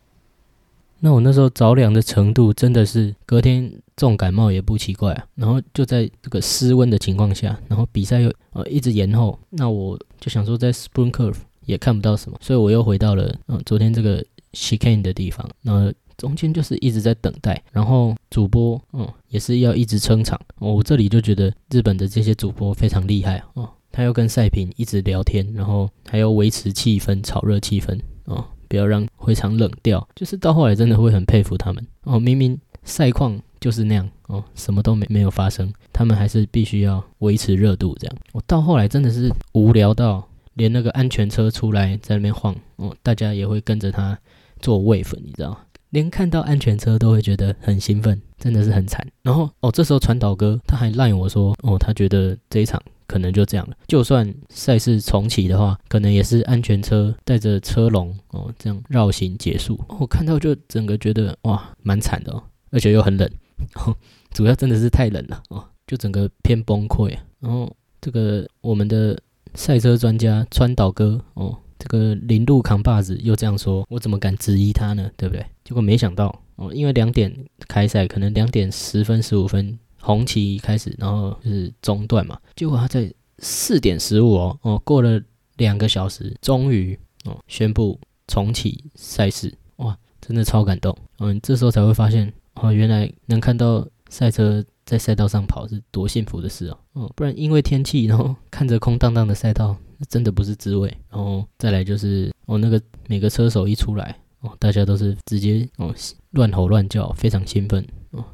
那我那时候着凉的程度真的是隔天重感冒也不奇怪啊。然后就在这个失温的情况下，然后比赛又呃一直延后，那我就想说在 Spring Curve 也看不到什么，所以我又回到了嗯昨天这个 Chicane 的地方，那。中间就是一直在等待，然后主播嗯也是要一直撑场。我这里就觉得日本的这些主播非常厉害哦，他要跟赛评一直聊天，然后还要维持气氛，炒热气氛哦，不要让会场冷掉。就是到后来真的会很佩服他们哦，明明赛况就是那样哦，什么都没没有发生，他们还是必须要维持热度这样。我到后来真的是无聊到连那个安全车出来在那边晃哦，大家也会跟着他做位粉，你知道吗。连看到安全车都会觉得很兴奋，真的是很惨。然后哦，这时候传导哥他还赖我说，哦，他觉得这一场可能就这样了。就算赛事重启的话，可能也是安全车带着车龙哦，这样绕行结束。我看到就整个觉得哇，蛮惨的哦，而且又很冷，哦主要真的是太冷了哦，就整个偏崩溃。然后这个我们的赛车专家川岛哥哦。这个林路扛把子又这样说，我怎么敢质疑他呢？对不对？结果没想到哦，因为两点开赛，可能两点十分、十五分红旗开始，然后是中断嘛。结果他在四点十五哦哦，过了两个小时，终于哦宣布重启赛事，哇，真的超感动。嗯，这时候才会发现哦，原来能看到赛车在赛道上跑是多幸福的事哦。哦，不然因为天气，然后看着空荡荡的赛道。真的不是滋味，然后再来就是哦，那个每个车手一出来哦，大家都是直接哦乱吼乱叫，非常兴奋哦，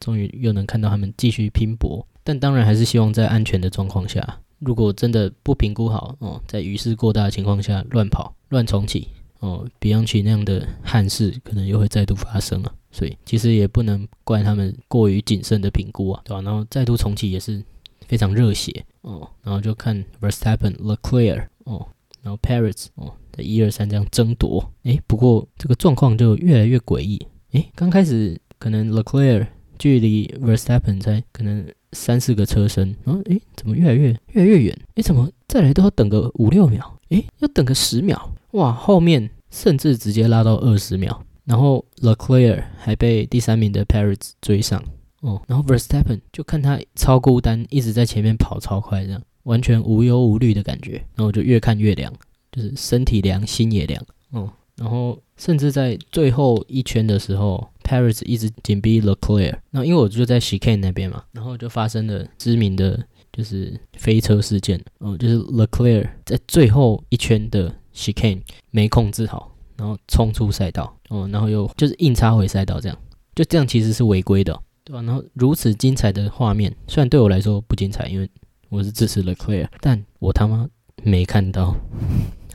终于又能看到他们继续拼搏，但当然还是希望在安全的状况下，如果真的不评估好哦，在雨势过大的情况下乱跑乱重启哦，Bianchi 那样的憾事可能又会再度发生了，所以其实也不能怪他们过于谨慎的评估啊，对吧？然后再度重启也是。非常热血哦，然后就看 Verstappen、Leclerc 哦，然后 Paris 哦在一二三这样争夺，诶，不过这个状况就越来越诡异，诶，刚开始可能 Leclerc 距离 Verstappen 才可能三四个车身，然后诶，怎么越来越越来越远？诶，怎么再来都要等个五六秒？诶，要等个十秒？哇，后面甚至直接拉到二十秒，然后 Leclerc 还被第三名的 Paris 追上。哦，然后 Verstappen 就看他超孤单，一直在前面跑超快，这样完全无忧无虑的感觉。然后我就越看越凉，就是身体凉，心也凉。哦，然后甚至在最后一圈的时候，Paris 一直紧逼 Leclerc。然后因为我就在 Chican 那边嘛，然后就发生了知名的就是飞车事件。哦，就是 Leclerc 在最后一圈的 Chican 没控制好，然后冲出赛道。哦，然后又就是硬插回赛道，这样就这样其实是违规的。对吧？然后如此精彩的画面，虽然对我来说不精彩，因为我是支持 l e c l e r 但我他妈没看到，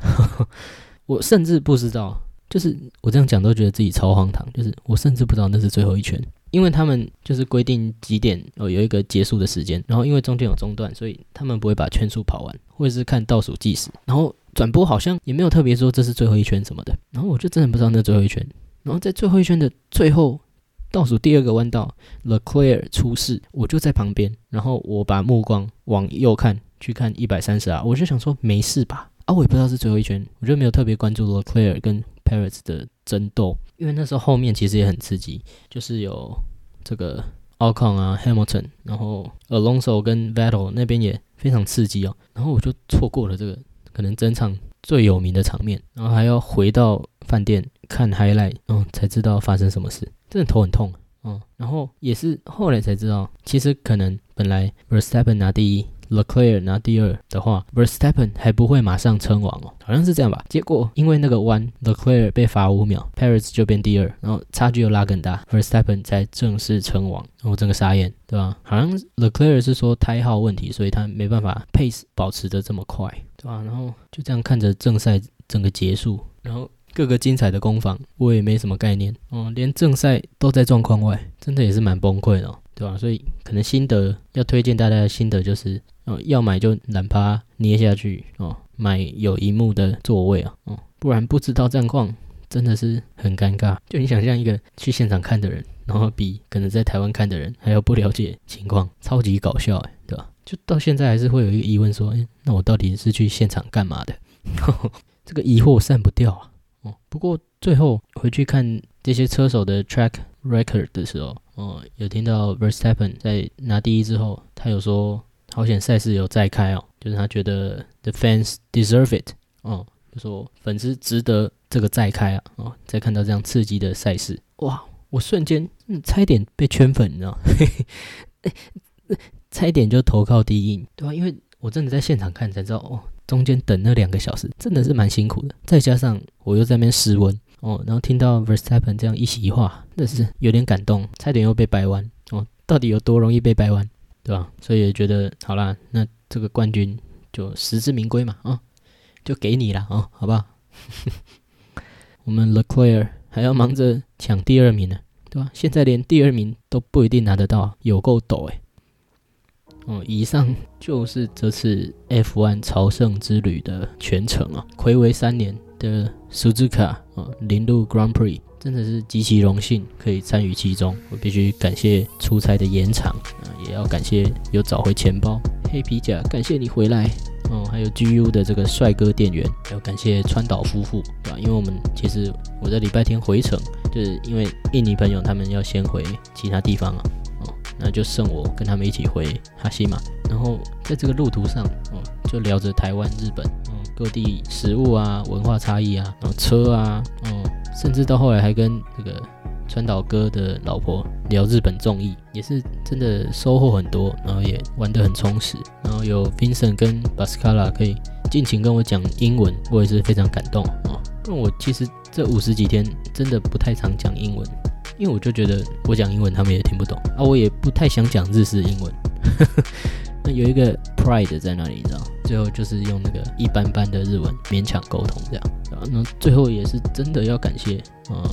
我甚至不知道，就是我这样讲都觉得自己超荒唐，就是我甚至不知道那是最后一圈，因为他们就是规定几点哦有一个结束的时间，然后因为中间有中断，所以他们不会把圈数跑完，或者是看倒数计时，然后转播好像也没有特别说这是最后一圈什么的，然后我就真的不知道那最后一圈。然后在最后一圈的最后倒数第二个弯道，Leclerc 出事，我就在旁边，然后我把目光往右看，去看一百三十啊，我就想说没事吧？啊，我也不知道是最后一圈，我就没有特别关注 Leclerc 跟 Paris 的争斗，因为那时候后面其实也很刺激，就是有这个 Alcon 啊，Hamilton，然后 Alonso 跟 Vettel 那边也非常刺激哦，然后我就错过了这个可能整场最有名的场面，然后还要回到饭店看 highlight，嗯，才知道发生什么事，真的头很痛，嗯，然后也是后来才知道，其实可能本来 Verstappen 拿第一。Leclerc 拿第二的话，Verstappen 还不会马上称王哦，好像是这样吧。结果因为那个弯，Leclerc 被罚五秒，Paris 就变第二，然后差距又拉更大，Verstappen 才正式称王。然后整个傻眼，对吧？好像 Leclerc 是说胎号问题，所以他没办法 pace 保持的这么快，对吧？然后就这样看着正赛整个结束，然后各个精彩的攻防，我也没什么概念哦，连正赛都在状况外，真的也是蛮崩溃的，对吧？所以可能心得要推荐大家的心得就是。哦，要买就懒趴捏下去哦，买有一幕的座位啊，哦，不然不知道战况真的是很尴尬。就你想象一个去现场看的人，然后比可能在台湾看的人还要不了解情况，超级搞笑哎，对吧？就到现在还是会有一个疑问说，哎，那我到底是去现场干嘛的？这个疑惑散不掉啊。哦，不过最后回去看这些车手的 track record 的时候，哦，有听到 Verstappen 在拿第一之后，他有说。好险赛事有再开哦，就是他觉得 the fans deserve it 哦，就说粉丝值得这个再开啊哦，再看到这样刺激的赛事，哇，我瞬间差一点被圈粉，你知道，差一点就投靠第一，对吧？因为我真的在现场看才知道哦，中间等那两个小时真的是蛮辛苦的，再加上我又在那边失温哦，然后听到 Verstappen 这样一席话，那是有点感动，差点又被掰弯哦，到底有多容易被掰弯？对吧？所以也觉得好啦，那这个冠军就实至名归嘛，啊，就给你了啊，好不好？我们 Leclerc 还要忙着抢第二名呢，对吧？现在连第二名都不一定拿得到，有够抖诶。哦，以上就是这次 F1 朝圣之旅的全程啊，暌违三年的 Suzuka 啊，零路 Grand Prix。真的是极其荣幸可以参与其中，我必须感谢出差的延长啊，也要感谢有找回钱包黑皮甲，感谢你回来哦，还有 GU 的这个帅哥店员，要感谢川岛夫妇，对吧？因为我们其实我在礼拜天回程，就是因为印尼朋友他们要先回其他地方啊，那就剩我跟他们一起回哈西嘛，然后在这个路途上，哦，就聊着台湾、日本，嗯，各地食物啊、文化差异啊，然后车啊，嗯。甚至到后来还跟这个川岛哥的老婆聊日本综艺，也是真的收获很多，然后也玩得很充实。然后有 Vincent 跟 Bascala 可以尽情跟我讲英文，我也是非常感动啊。因为我其实这五十几天真的不太常讲英文，因为我就觉得我讲英文他们也听不懂啊，我也不太想讲日式英文。那有一个 pride 在那里，你知道？最后就是用那个一般般的日文勉强沟通这样，啊，那最后也是真的要感谢啊，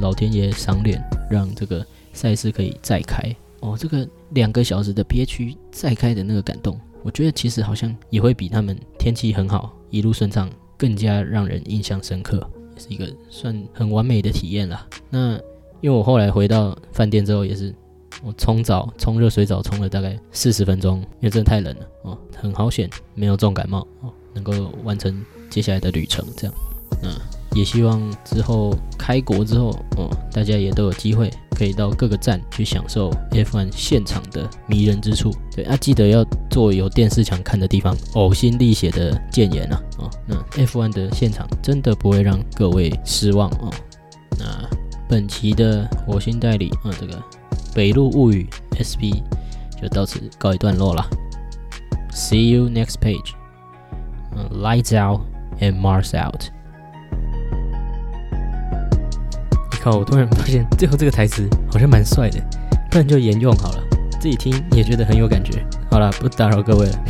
老天爷赏脸，让这个赛事可以再开哦。这个两个小时的憋屈再开的那个感动，我觉得其实好像也会比他们天气很好一路顺畅更加让人印象深刻，是一个算很完美的体验啦。那因为我后来回到饭店之后也是。我冲澡，冲热水澡，冲了大概四十分钟，因为真的太冷了哦，很好险没有重感冒哦，能够完成接下来的旅程。这样，嗯，也希望之后开国之后哦，大家也都有机会可以到各个站去享受 F1 现场的迷人之处。对啊，记得要坐有电视墙看的地方，呕心沥血的谏言啊，哦，那 F1 的现场真的不会让各位失望哦。那本期的火星代理啊，这个。北路物语 SP 就到此告一段落了。See you next page. Lights out and Mars out. 你看，我突然发现最后这个台词好像蛮帅的，不然就沿用好了，自己听也觉得很有感觉。好了，不打扰各位了。